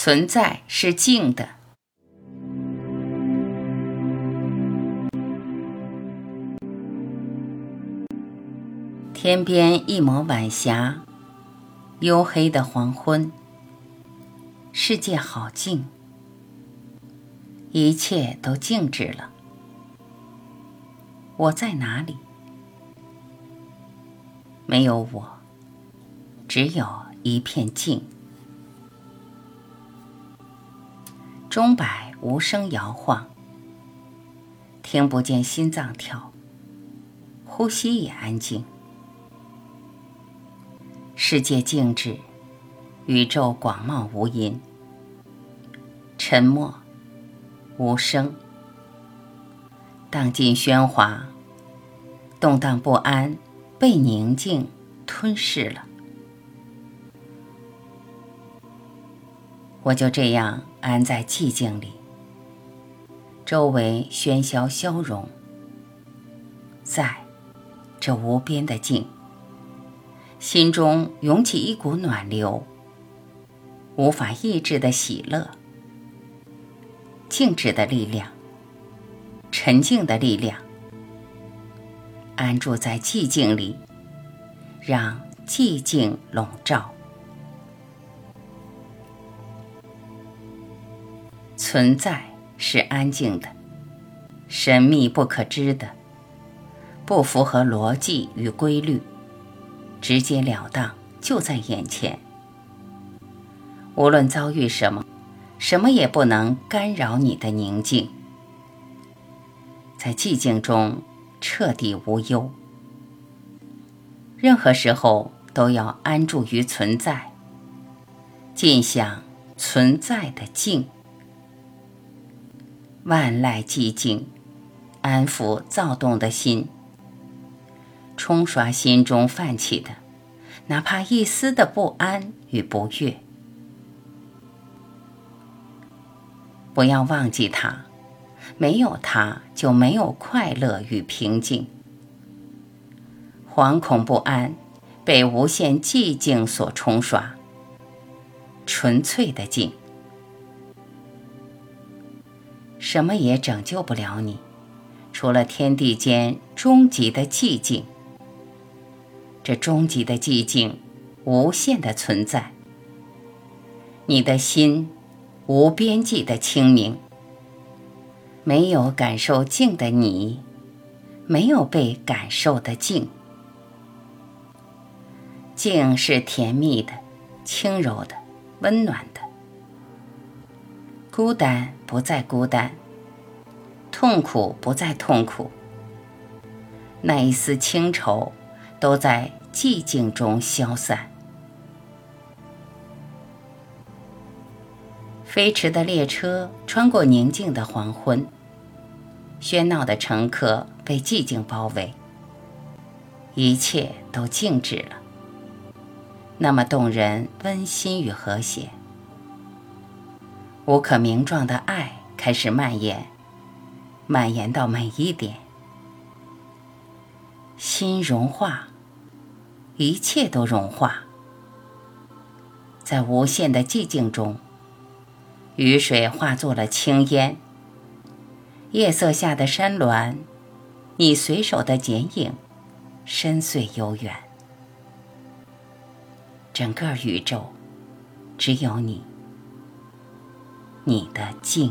存在是静的。天边一抹晚霞，黝黑的黄昏。世界好静，一切都静止了。我在哪里？没有我，只有一片静。钟摆无声摇晃，听不见心脏跳，呼吸也安静。世界静止，宇宙广袤无垠，沉默，无声，荡尽喧哗，动荡不安，被宁静吞噬了。我就这样安在寂静里，周围喧嚣消融，在这无边的静。心中涌起一股暖流，无法抑制的喜乐。静止的力量，沉静的力量，安住在寂静里，让寂静笼罩。存在是安静的，神秘不可知的，不符合逻辑与规律。直截了当，就在眼前。无论遭遇什么，什么也不能干扰你的宁静。在寂静中彻底无忧。任何时候都要安住于存在，尽享存在的静。万籁寂静，安抚躁动的心。冲刷心中泛起的，哪怕一丝的不安与不悦。不要忘记它，没有它就没有快乐与平静。惶恐不安被无限寂静所冲刷，纯粹的静，什么也拯救不了你，除了天地间终极的寂静。这终极的寂静，无限的存在。你的心，无边际的清明。没有感受静的你，没有被感受的静。静是甜蜜的、轻柔的、温暖的。孤单不再孤单，痛苦不再痛苦。那一丝清愁，都在。寂静中消散。飞驰的列车穿过宁静的黄昏，喧闹的乘客被寂静包围，一切都静止了。那么动人、温馨与和谐，无可名状的爱开始蔓延，蔓延到每一点，心融化。一切都融化，在无限的寂静中，雨水化作了青烟。夜色下的山峦，你随手的剪影，深邃悠远。整个宇宙，只有你，你的静。